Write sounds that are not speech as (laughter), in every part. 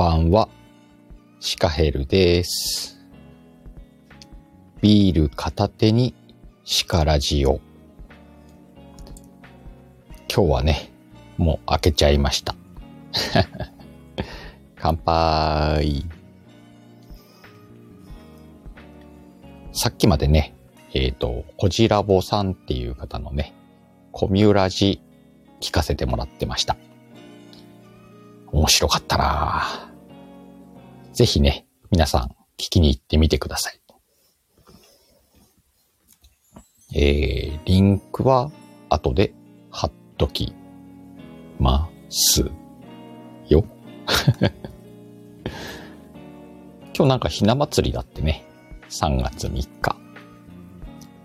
ばんは、シカヘルです。ビール片手にシカラジオ。今日はね、もう開けちゃいました。(laughs) 乾杯。さっきまでね、えっ、と、コジラボさんっていう方のね、コミュラジ聞かせてもらってました。面白かったなぁぜひね、皆さん聞きに行ってみてください。えー、リンクは後で貼っときますよ。(laughs) 今日なんかひな祭りだってね。3月3日。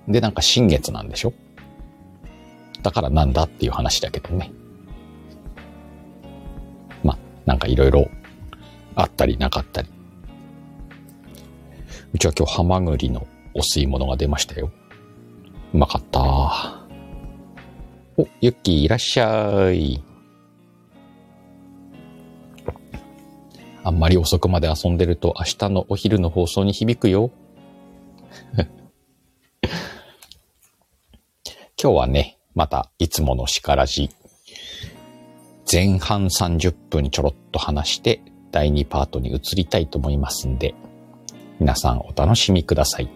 で、なんか新月なんでしょだからなんだっていう話だけどね。まあ、なんかいろいろあったりなかったり。うちは今日ハマグリのお吸い物が出ましたよ。うまかった。お、ユッキーいらっしゃい。あんまり遅くまで遊んでると明日のお昼の放送に響くよ。(laughs) 今日はね、またいつもの叱らじ。前半30分ちょろっと話して第2パートに移りたいと思いますんで、皆さんお楽しみください。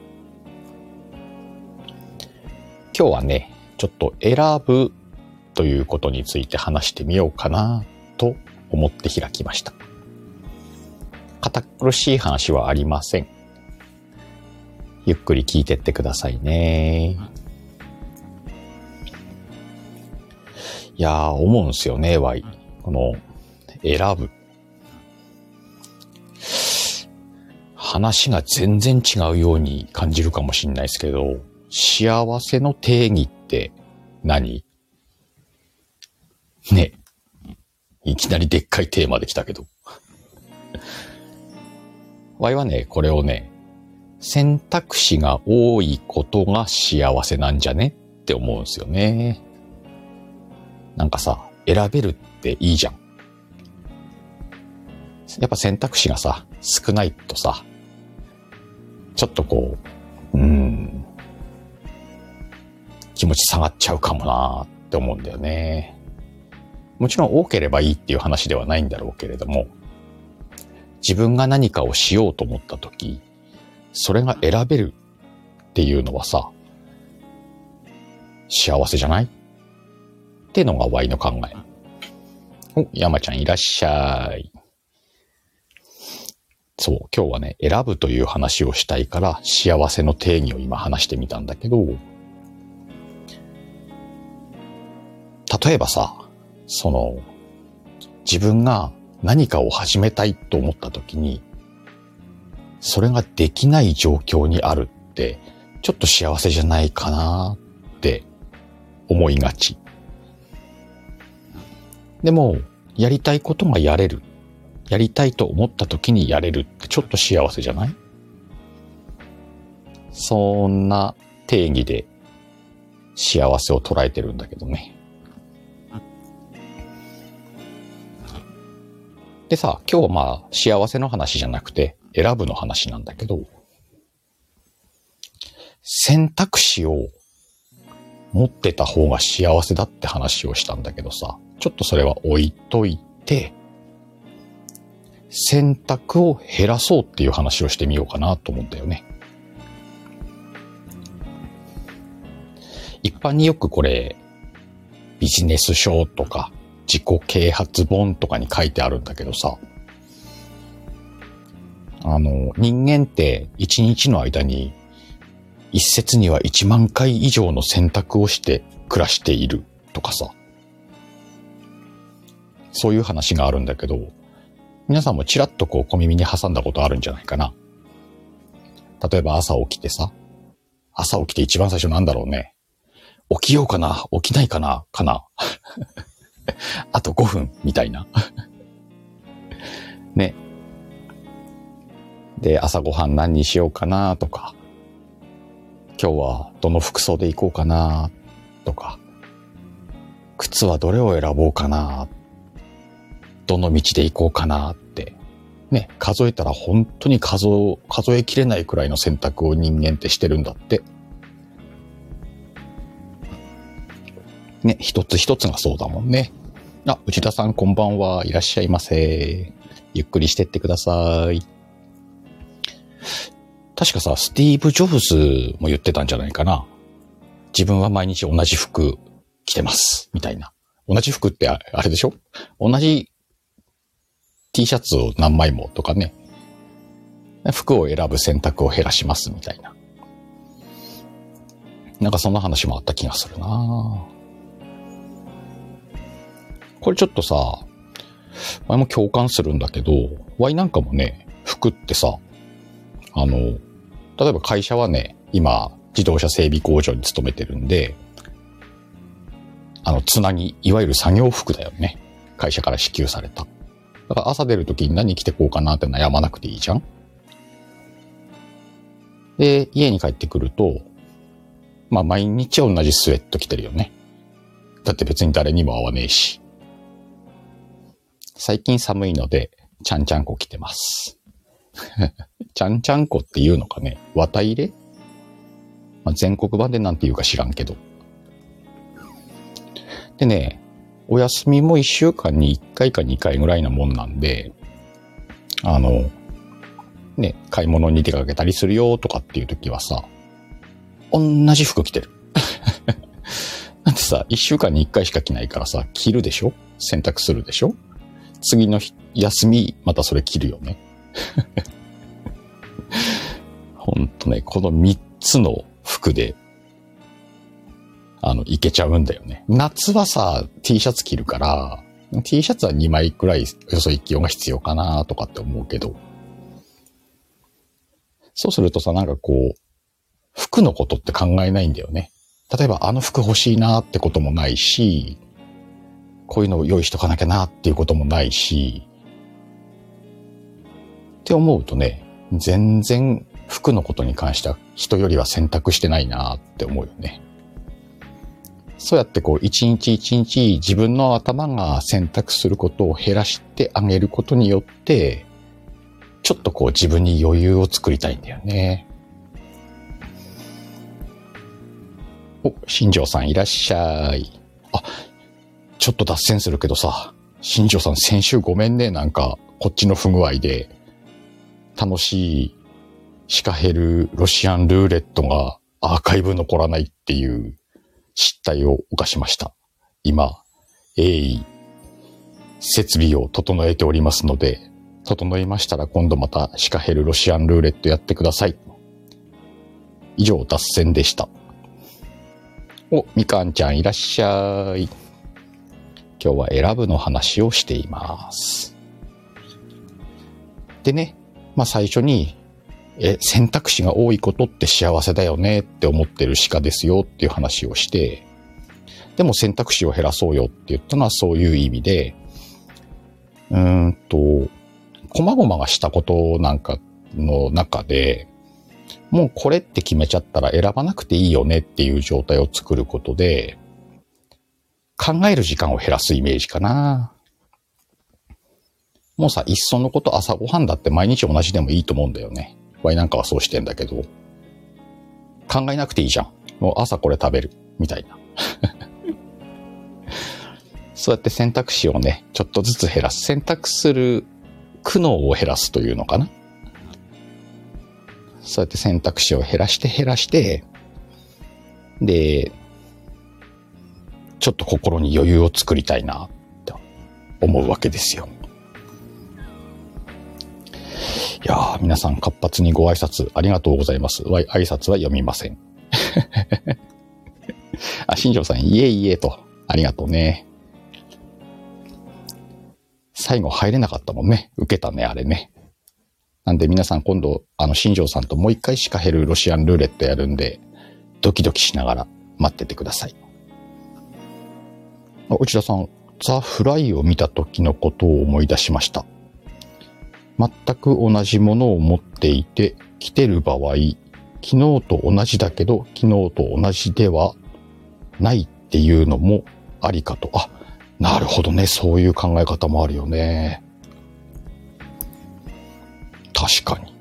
今日はね、ちょっと選ぶということについて話してみようかなと思って開きました。堅苦しい話はありません。ゆっくり聞いてってくださいね。いやー、思うんすよね、ワイ。この、選ぶ。話が全然違うように感じるかもしれないですけど、幸せの定義って何？ね。いきなりでっかいテーマできたけど。ワイはね、これをね、選択肢が多いことが幸せなんじゃねって思うんですよね。なんかさ、選べるっていいじゃん。やっぱ選択肢がさ、少ないとさ、ちょっとこう、うん、気持ち下がっちゃうかもなって思うんだよね。もちろん多ければいいっていう話ではないんだろうけれども、自分が何かをしようと思ったとき、それが選べるっていうのはさ、幸せじゃない？ってのが Y の考え。お、山ちゃんいらっしゃい。そう、今日はね、選ぶという話をしたいから、幸せの定義を今話してみたんだけど、例えばさ、その、自分が何かを始めたいと思った時に、それができない状況にあるって、ちょっと幸せじゃないかなって思いがち。でも、やりたいことがやれる。やりたいと思った時にやれるってちょっと幸せじゃない？そんな定義で幸せを捉えてるんだけどね。でさ、今日はまあ幸せの話じゃなくて選ぶの話なんだけど、選択肢を持ってた方が幸せだって話をしたんだけどさ、ちょっとそれは置いといて、選択を減らそうっていう話をしてみようかなと思うんだよね。一般によくこれ、ビジネス書とか自己啓発本とかに書いてあるんだけどさ、あの、人間って一日の間に一説には1万回以上の選択をして暮らしているとかさ、そういう話があるんだけど、皆さんもちらっとこう小耳に挟んだことあるんじゃないかな。例えば朝起きてさ、朝起きて一番最初なんだろうね。起きようかな起きないかなかな (laughs) あと5分みたいな。(laughs) ね。で、朝ごはん何にしようかなとか、今日はどの服装で行こうかなとか、靴はどれを選ぼうかなどの道で行こうかなってね、数えたら本当に数数えきれないくらいの選択を人間ってしてるんだって。ね、一つ一つがそうだもんね。あ、内田さんこんばんは。いらっしゃいませ。ゆっくりしてってください。確かさ、スティーブ・ジョブズも言ってたんじゃないかな。自分は毎日同じ服着てます。みたいな。同じ服ってあれでしょ？同じ T シャツを何枚もとかね。服を選ぶ選択を減らしますみたいな。なんかそんな話もあった気がするなこれちょっとさ、前も共感するんだけど、ワイなんかもね、服ってさ、あの、例えば会社はね、今、自動車整備工場に勤めてるんで、あの、つなぎ、いわゆる作業服だよね。会社から支給された。だから朝出るときに何着てこうかなって悩まなくていいじゃんで、家に帰ってくると、まあ毎日同じスウェット着てるよね。だって別に誰にも会わねえし。最近寒いので、ちゃんちゃんこ着てます。(laughs) ちゃんちゃんこっていうのかね？綿入れ、まあ、全国版でなんて言うか知らんけど。でね、お休みも1週間に1回か2回ぐらいなもんなんで、あの、ね、買い物に出かけたりするよとかっていう時はさ、同じ服着てる。(laughs) だってさ、1週間に1回しか着ないからさ、着るでしょ？洗濯するでしょ？次の日、休み、またそれ着るよね。(laughs) ほんとね、この3つの服で、あの、いけちゃうんだよね。夏はさ、T シャツ着るから、T シャツは2枚くらい、よそ一気温が必要かなとかって思うけど、そうするとさ、なんかこう、服のことって考えないんだよね。例えば、あの服欲しいなってこともないし、こういうのを用意しとかなきゃなっていうこともないし、って思うとね、全然服のことに関しては人よりは選択してないなって思うよね。そうやってこう一日一日自分の頭が選択することを減らしてあげることによって、ちょっとこう自分に余裕を作りたいんだよね。お、新庄さんいらっしゃい。あ、ちょっと脱線するけどさ、新庄さん先週ごめんね、なんか、こっちの不具合で、楽しいシカヘルロシアンルーレットがアーカイブ残らないっていう失態を犯しました。今、鋭意、設備を整えておりますので、整いましたら今度またシカヘルロシアンルーレットやってください。以上、脱線でした。お、みかんちゃんいらっしゃい。今日は選ぶの話をしています。でね、まあ最初に、え、選択肢が多いことって幸せだよねって思ってる鹿ですよっていう話をして、でも選択肢を減らそうよって言ったのはそういう意味で、うーんと、細々がしたことなんかの中で、もうこれって決めちゃったら選ばなくていいよねっていう状態を作ることで、考える時間を減らすイメージかな。もうさ、いっそのこと朝ごはんだって毎日同じでもいいと思うんだよね。ワイなんかはそうしてんだけど。考えなくていいじゃん。もう朝これ食べる。みたいな。(laughs) そうやって選択肢をね、ちょっとずつ減らす。選択する苦悩を減らすというのかな。そうやって選択肢を減らして減らして、で、ちょっと心に余裕を作りたいなって思うわけですよ。いやー、皆さん活発にご挨拶ありがとうございます。わい挨拶は読みません。(laughs) あ、新庄さん、いえいえと。ありがとうね。最後入れなかったもんね。受けたね、あれね。なんで皆さん今度、あの、新庄さんともう一回しか減るロシアンルーレットやるんで、ドキドキしながら待っててください。内田さん、ザ・フライを見た時のことを思い出しました。全く同じものを持っていて、来てる場合、昨日と同じだけど、昨日と同じではないっていうのもありかと。あ、なるほどね。そういう考え方もあるよね。確かに。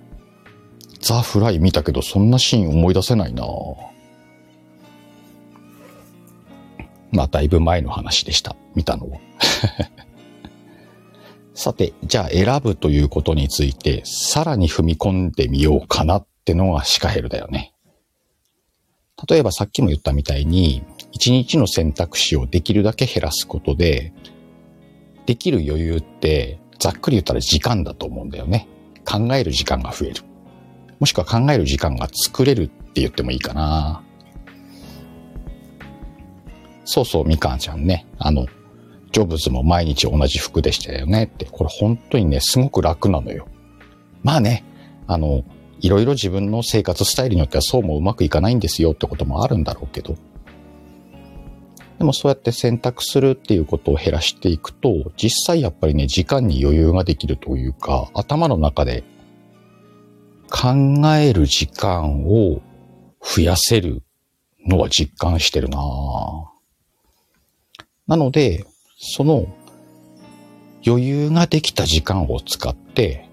ザ・フライ見たけど、そんなシーン思い出せないなまあ、だいぶ前の話でした。見たのは。さて、じゃあ選ぶということについて、さらに踏み込んでみようかなってのがシカヘルだよね。例えばさっきも言ったみたいに、一日の選択肢をできるだけ減らすことで、できる余裕って、ざっくり言ったら時間だと思うんだよね。考える時間が増える。もしくは考える時間が作れるって言ってもいいかな。そうそう、みかんちゃんね。あの、ジョブズも毎日同じ服でしたよねって。これ本当にね、すごく楽なのよ。まあね、あの、いろいろ自分の生活スタイルによってはそうもうまくいかないんですよってこともあるんだろうけど。でもそうやって選択するっていうことを減らしていくと、実際やっぱりね、時間に余裕ができるというか、頭の中で考える時間を増やせるのは実感してるななので、その余裕ができた時間を使って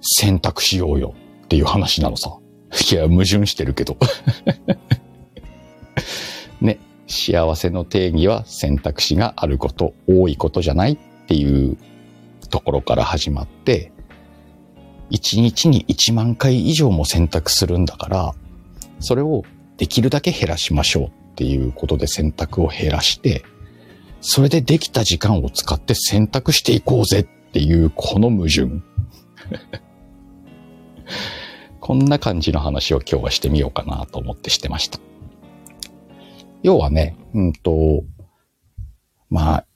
選択しようよっていう話なのさ。(laughs) いや、矛盾してるけど。(laughs) ね、幸せの定義は選択肢があること、多いことじゃないっていうところから始まって、1日に1万回以上も選択するんだから、それをできるだけ減らしましょうっていうことで選択を減らして、それでできた時間を使って選択していこうぜっていうこの矛盾。(laughs) こんな感じの話を今日はしてみようかなと思ってしてました。要はね、うんと、まあ、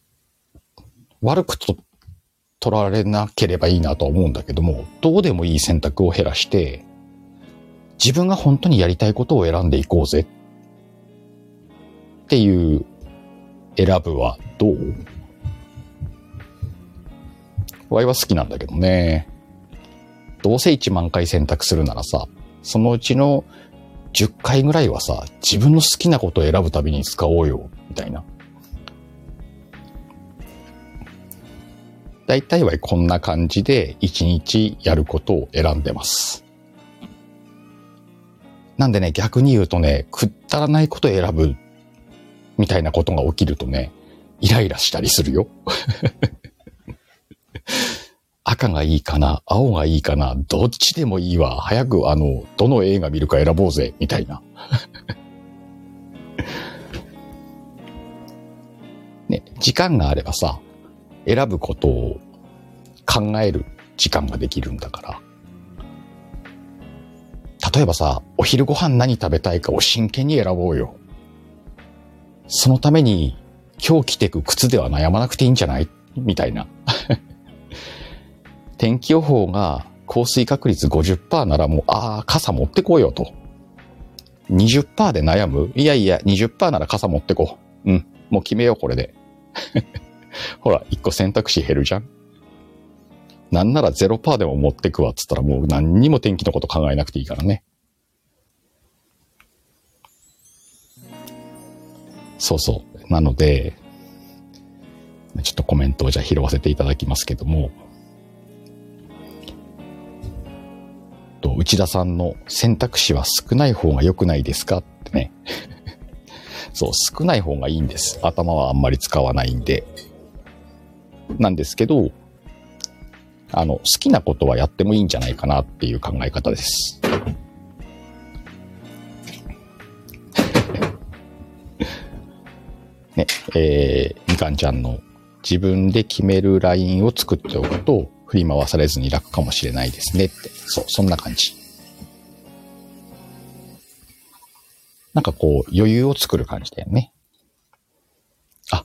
悪くと取られなければいいなとは思うんだけども、どうでもいい選択を減らして、自分が本当にやりたいことを選んでいこうぜっていう選ぶはどう？ワイは好きなんだけどね。どうせ1万回選択するならさ、そのうちの10回ぐらいはさ、自分の好きなことを選ぶたびに使おうよ、みたいな。大体はこんな感じで1日やることを選んでます。なんでね、逆に言うとね、くったらないことを選ぶみたいなことが起きるとね、イライラしたりするよ。(laughs) 赤がいいかな青がいいかなどっちでもいいわ。早くあの、どの映画見るか選ぼうぜ。みたいな。(laughs) ね、時間があればさ、選ぶことを考える時間ができるんだから。例えばさ、お昼ご飯何食べたいかを真剣に選ぼうよ。そのために今日着てく靴では悩まなくていいんじゃない？みたいな。(laughs) 天気予報が降水確率50%ならもう、ああ、傘持ってこうよと。20%で悩む？いやいや、20%なら傘持ってこう。うん、もう決めよう、これで。(laughs) ほら、1個選択肢減るじゃんなんなら0%でも持ってくわっつったらもう何にも天気のこと考えなくていいからね。そうそう。なので、ちょっとコメントをじゃあ拾わせていただきますけども、と内田さんの選択肢は少ない方が良くないですか？ってね。(laughs) そう、少ない方がいいんです。頭はあんまり使わないんで。なんですけど、あの、好きなことはやってもいいんじゃないかなっていう考え方です。ね、えー、みかんちゃんの自分で決めるラインを作っておくと振り回されずに楽かもしれないですねって。そう、そんな感じ。なんかこう余裕を作る感じだよね。あ、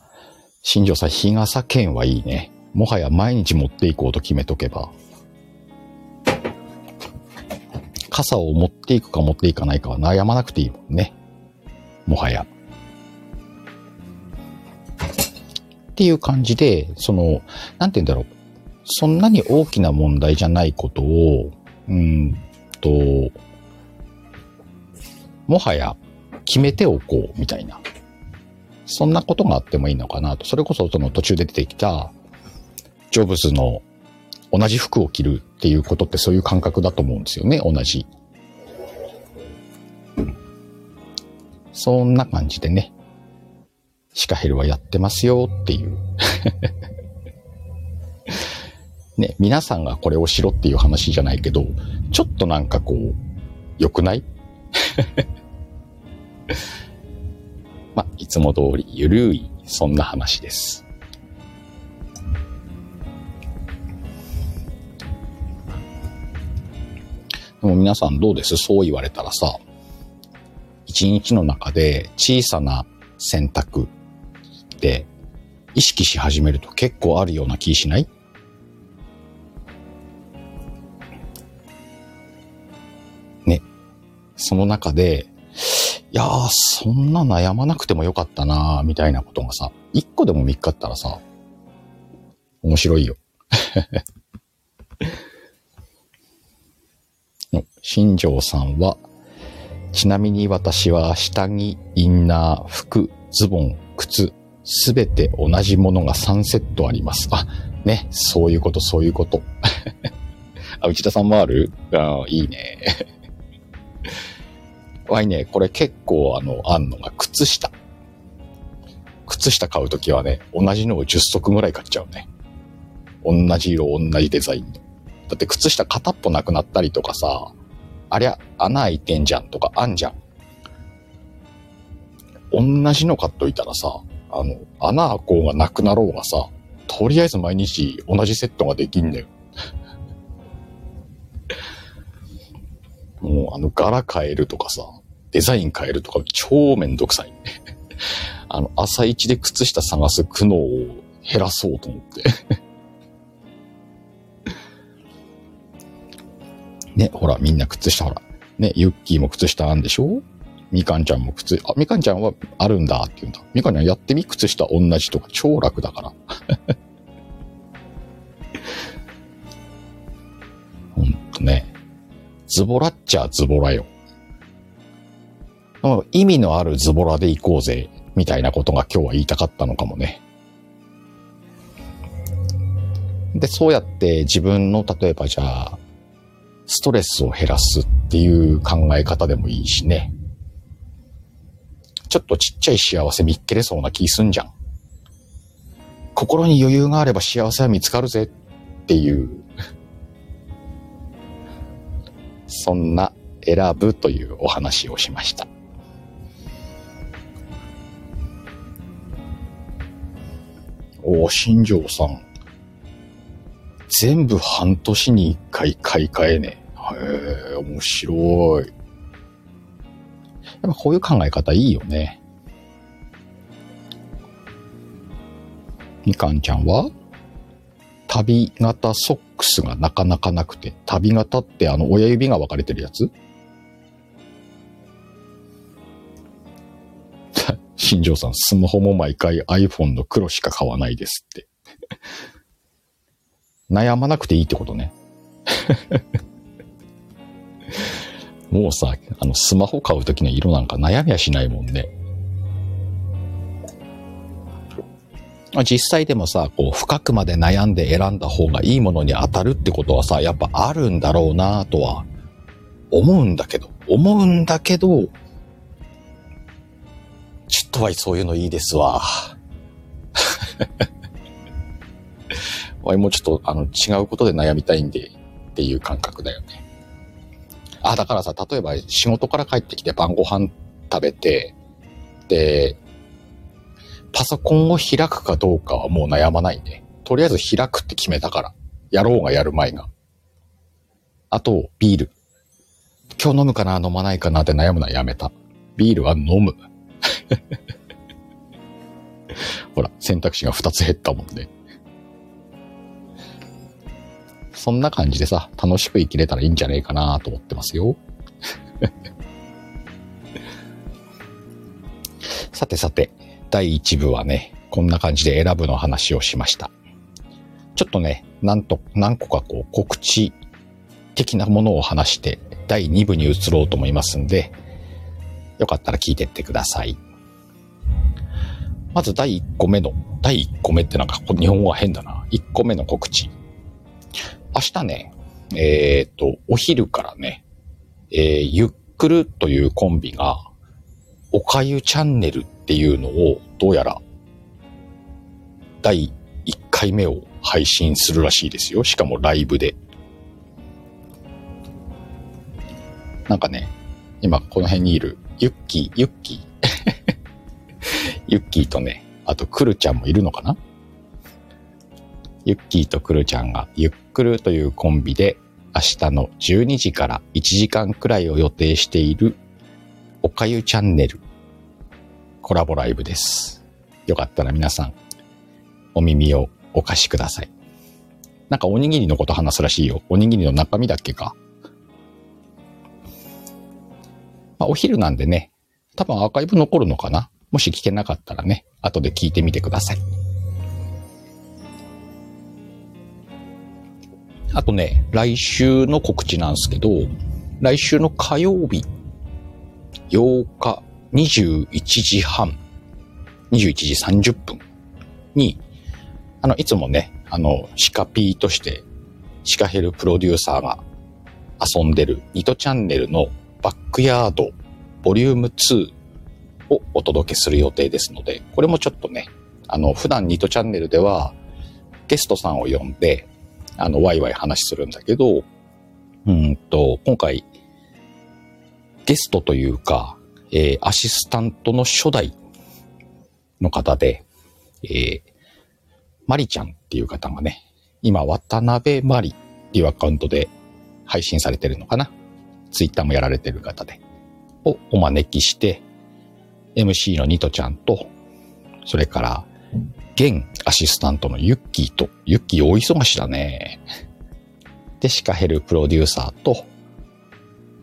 新庄さん、日傘券はいいね。もはや毎日持っていこうと決めとけば。傘を持っていくか持っていかないかは悩まなくていいもんね。もはや。っていう感じで、その、なんて言うんだろう。そんなに大きな問題じゃないことを、うんと、もはや決めておこうみたいな。そんなことがあってもいいのかなと。それこそその途中で出てきた、ジョブズの同じ服を着るっていうことってそういう感覚だと思うんですよね、同じ。そんな感じでね、シカヘルはやってますよっていう。(laughs) ね、皆さんがこれをしろっていう話じゃないけど、ちょっとなんかこう、良くない？(laughs) まあいつも通りゆるい、そんな話です。でも皆さんどうです？そう言われたらさ、一日の中で小さな選択で意識し始めると結構あるような気しない？ね。その中で、いやー、そんな悩まなくてもよかったなー、みたいなことがさ、一個でも見っかったらさ、面白いよ。(laughs) 新庄さんは、ちなみに私は下着、インナー、服、ズボン、靴、すべて同じものが3セットあります。あ、ね、そういうこと、そういうこと。(laughs) あ、内田さんもある？あいいね。(laughs) わいね、これ結構あの、あんのが靴下。靴下買うときはね、同じのを10足ぐらい買っちゃうね。同じ色、同じデザインの。だって靴下片っぽなくなったりとかさ、ありゃ、穴開いてんじゃんとかあんじゃん。同じの買っといたらさ、あの、穴開こうがなくなろうがさ、とりあえず毎日同じセットができんだよ。もうあの柄変えるとかさ、デザイン変えるとか超めんどくさい。あの、朝一で靴下探す苦悩を減らそうと思ってね、ほら、みんな靴下ほら。ね、ユッキーも靴下あんでしょ？みかんちゃんも靴、あ、みかんちゃんはあるんだって言うんだ。みかんちゃんやってみ靴下同じとか超楽だから。(laughs) ほんとね。ズボラっちゃズボラよ。意味のあるズボラで行こうぜ、みたいなことが今日は言いたかったのかもね。で、そうやって自分の、例えばじゃあ、ストレスを減らすっていう考え方でもいいしね。ちょっとちっちゃい幸せ見っけれそうな気すんじゃん。心に余裕があれば幸せは見つかるぜっていう、(laughs) そんな選ぶというお話をしました。おお新庄さん。全部半年に一回買い替えね。へえ、面白い。やっぱこういう考え方いいよね。みかんちゃんは？旅型ソックスがなかなかなくて、旅型ってあの親指が分かれてるやつ？(laughs) 新庄さん、スマホも毎回 iPhone の黒しか買わないですって (laughs) 悩まなくていいってことね。(laughs) もうさ、あの、スマホ買うときの色なんか悩みはしないもんね。実際でもさ、こう、深くまで悩んで選んだ方がいいものに当たるってことはさ、やっぱあるんだろうなとは、思うんだけど、思うんだけど、ちょっとはそういうのいいですわ。(laughs) わいもうちょっと、あの、違うことで悩みたいんで、っていう感覚だよね。あ、だからさ、例えば仕事から帰ってきて晩ご飯食べて、で、パソコンを開くかどうかはもう悩まないね。とりあえず開くって決めたから。やろうがやる前が。あと、ビール。今日飲むかな飲まないかなって悩むのはやめた。ビールは飲む。(laughs) ほら、選択肢が2つ減ったもんね。そんな感じでさ、楽しく生きれたらいいんじゃねえかなと思ってますよ。(laughs) さてさて、第1部はね、こんな感じで選ぶの話をしました。ちょっとね、なんと、何個かこう告知的なものを話して、第2部に移ろうと思いますんで、よかったら聞いてってください。まず第1個目の、第1個目ってなんか日本語は変だな。1個目の告知。明日ね、えっ、と、お昼からね、えー、ゆっくるというコンビが、おかゆチャンネルっていうのを、どうやら、第1回目を配信するらしいですよ。しかもライブで。なんかね、今この辺にいる、ユッキー、ユッキー (laughs) ユッキーとね、あとクルちゃんもいるのかな？ユッキーとクルちゃんがゆっくるというコンビで明日の12時から1時間くらいを予定しているおかゆチャンネルコラボライブです。よかったら皆さんお耳をお貸しください。なんかおにぎりのこと話すらしいよ。おにぎりの中身だっけか。まあ、お昼なんでね、多分アーカイブ残るのかなもし聞けなかったらね、後で聞いてみてください。あとね、来週の告知なんですけど、来週の火曜日、8日21時半、21時30分に、あの、いつもね、あの、シカピーとして、シカヘルプロデューサーが遊んでるニトチャンネルのバックヤードボリューム2をお届けする予定ですので、これもちょっとね、あの、普段ニトチャンネルではゲストさんを呼んで、あの、ワイワイ話するんだけど、うんと、今回、ゲストというか、えー、アシスタントの初代の方で、えー、マリちゃんっていう方がね、今、渡辺マリっていうアカウントで配信されてるのかな？ツイッターもやられてる方で、をお招きして、MC のニトちゃんと、それから、現アシスタントのユッキーと、ユッキー大忙しだね。で、シカヘルプロデューサーと、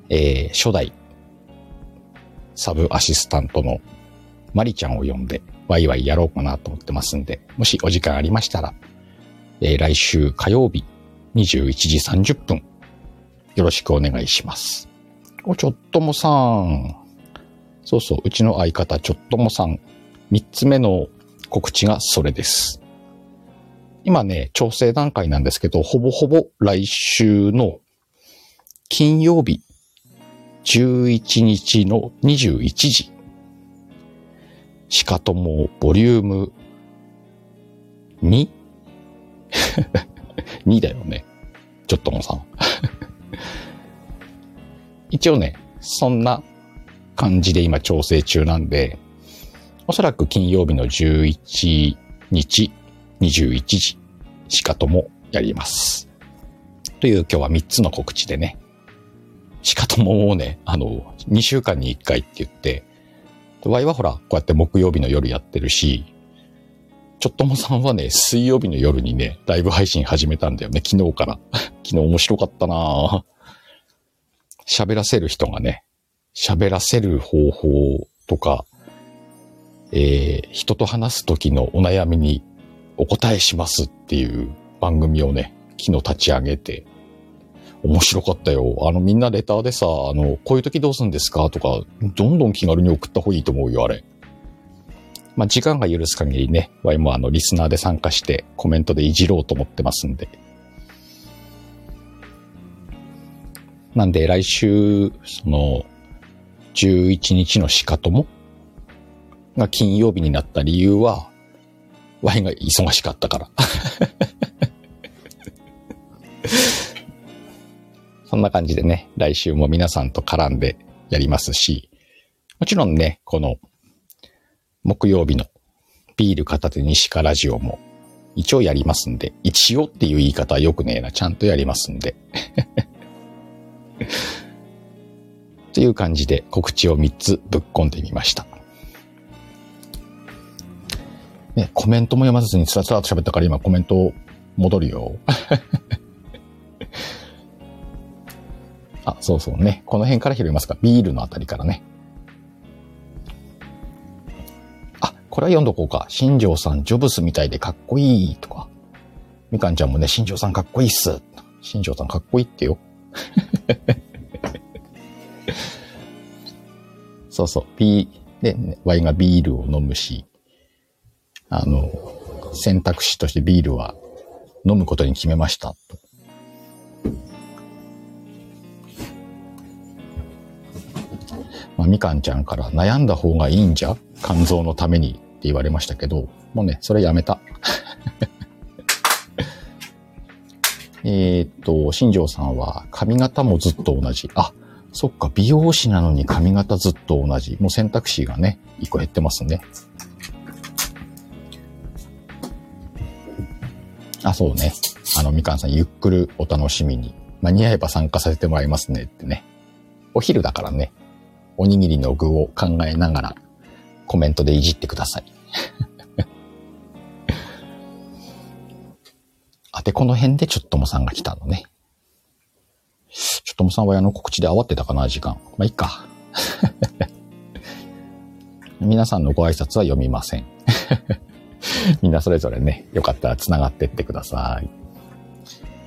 えー、初代サブアシスタントのマリちゃんを呼んで、ワイワイやろうかなと思ってますんで、もしお時間ありましたら、えー、来週火曜日21時30分、よろしくお願いします。お、ちょっともさん。そうそう、うちの相方、ちょっともさん。三つ目の告知がそれです。今ね、調整段階なんですけど、ほぼほぼ来週の金曜日11日の21時、しかともボリューム 2? 2 (laughs) だよね。ちょっともさん。一応ね、そんな感じで今調整中なんで、おそらく金曜日の11日21時しかともやります。という今日は3つの告知でね、しかとももうね、あの、2週間に1回って言って、ワイはほら、こうやって木曜日の夜やってるし、ちょっともさんはね、水曜日の夜にね、ライブ配信始めたんだよね、昨日から。(laughs) 昨日面白かったな喋らせる人がね、喋らせる方法とか、えー、人と話す時のお悩みにお答えしますっていう番組をね、昨日立ち上げて、面白かったよ。あの、みんなレターでさ、あの、こういう時どうすんですかとか、どんどん気軽に送った方がいいと思うよ、あれ。まあ、時間が許す限りね、ワイもあの、リスナーで参加してコメントでいじろうと思ってますんで。なんで、来週、その、11日のしかともが金曜日になった理由は、ワイが忙しかったから。(laughs) そんな感じでね、来週も皆さんと絡んでやりますし、もちろんね、この木曜日のビール片手にシカラジオも一応やりますんで、一応っていう言い方はよくねえな、ちゃんとやりますんで。(laughs) という感じで告知を3つぶっ込んでみました。ね、コメントも読まずにつらつらと喋ったから今コメント戻るよ。(laughs) あ、そうそうね。この辺から拾いますか。ビールのあたりからね。あ、これは読んどこうか。新庄さん、ジョブスみたいでかっこいいとか。みかんちゃんもね、新庄さんかっこいいっす。新庄さんかっこいいってよ。(laughs) そうそう。ビー、で、ね、ワイがビールを飲むし、あの、選択肢としてビールは飲むことに決めました。まあ、みかんちゃんから悩んだ方がいいんじゃ？肝臓のためにって言われましたけど、もうね、それやめた。(laughs) えっと、新庄さんは髪型もずっと同じ。あ、そっか、美容師なのに髪型ずっと同じ。もう選択肢がね、一個減ってますね。あ、そうね。あの、みかんさん、ゆっくりお楽しみに。間に合えば参加させてもらいますねってね。お昼だからね、おにぎりの具を考えながらコメントでいじってください。(laughs) あて、この辺でちょっともさんが来たのね。ちょっともさんはあの告知で慌てたかな、時間。まあ、いっか。(laughs) 皆さんのご挨拶は読みません。(laughs) みんなそれぞれね、よかったら繋がってってください。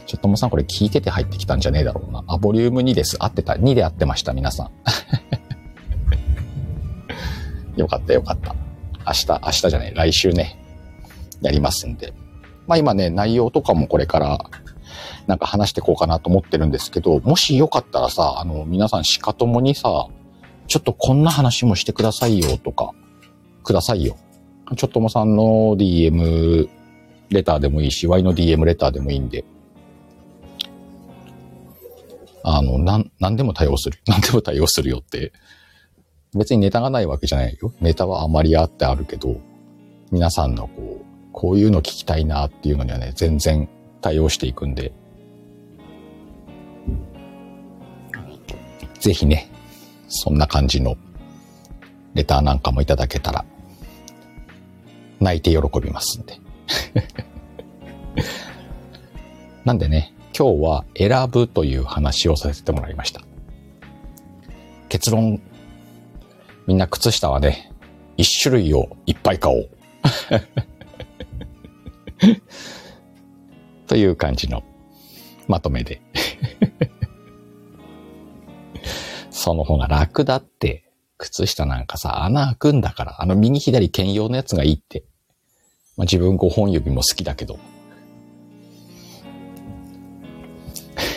ちょっともさんこれ聞いてて入ってきたんじゃねえだろうな。あ、ボリューム2です。合ってた。2で合ってました、皆さん。(laughs) よかったよかった。明日、明日じゃない、来週ね、やりますんで。まあ今ね、内容とかもこれからなんか話していこうかなと思ってるんですけど、もしよかったらさ、あの、皆さんしかともにさ、ちょっとこんな話もしてくださいよとか、くださいよ。ちょっともさんの DM レターでもいいし、Y の DM レターでもいいんで、あの、なん、なんでも対応する。(laughs) なんでも対応するよって。別にネタがないわけじゃないよ。ネタはあまりあってあるけど、皆さんのこう、こういうの聞きたいなっていうのにはね、全然対応していくんで、ぜひね、そんな感じのレターなんかもいただけたら、泣いて喜びますんで。(laughs) なんでね、今日は選ぶという話をさせてもらいました。結論、みんな靴下はね、一種類をいっぱい買おう。(laughs) という感じのまとめで (laughs) その方が楽だって。靴下なんかさ、穴開くんだから、あの右左兼用のやつがいいって。まあ、自分5本指も好きだけど。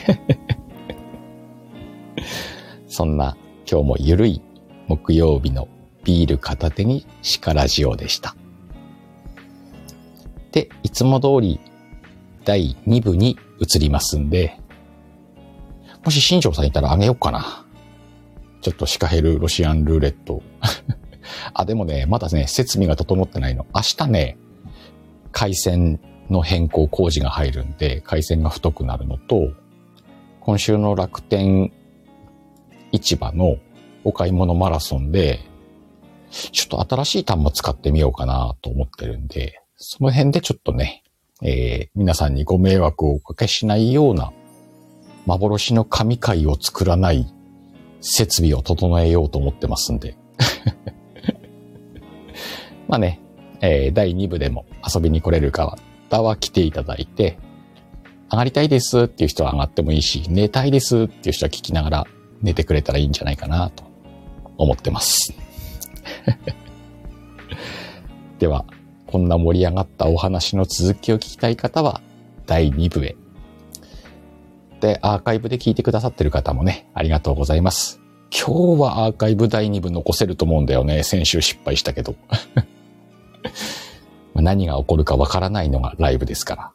(laughs) そんな今日もゆるい木曜日のビール片手にシカラジオでした。で、いつも通り第2部に移りますんで、もし新庄さんいたらあげようかな。ちょっとシカヘルロシアンルーレット。(laughs) あ、でもね、まだね、設備が整ってないの。明日ね、回線の変更工事が入るんで、回線が太くなるのと、今週の楽天市場のお買い物マラソンで、ちょっと新しい端末使ってみようかなと思ってるんで、その辺でちょっとね、えー、皆さんにご迷惑をおかけしないような幻の神回を作らない設備を整えようと思ってますんで。(laughs) まあね、えー、第2部でも遊びに来れる方は来ていただいて、上がりたいですっていう人は上がってもいいし、寝たいですっていう人は聞きながら寝てくれたらいいんじゃないかなと思ってます。(laughs) では、こんな盛り上がったお話の続きを聞きたい方は第2部へで、アーカイブで聞いてくださってる方もね、ありがとうございます。今日はアーカイブ第2部残せると思うんだよね。先週失敗したけど。(laughs) 何が起こるかわからないのがライブですから。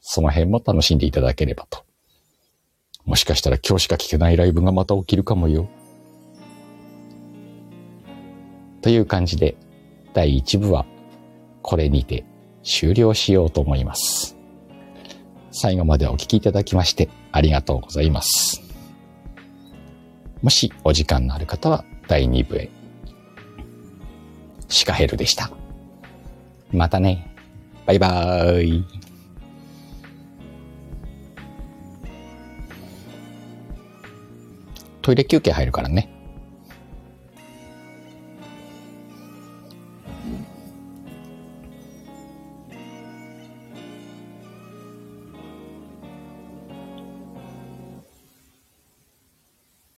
その辺も楽しんでいただければと。もしかしたら今日しか聞けないライブがまた起きるかもよ。という感じで、第1部はこれにて終了しようと思います。最後までお聴きいただきましてありがとうございます。もしお時間のある方は第2部へ。シカヘルでした。またね。バイバーイ。トイレ休憩入るからね。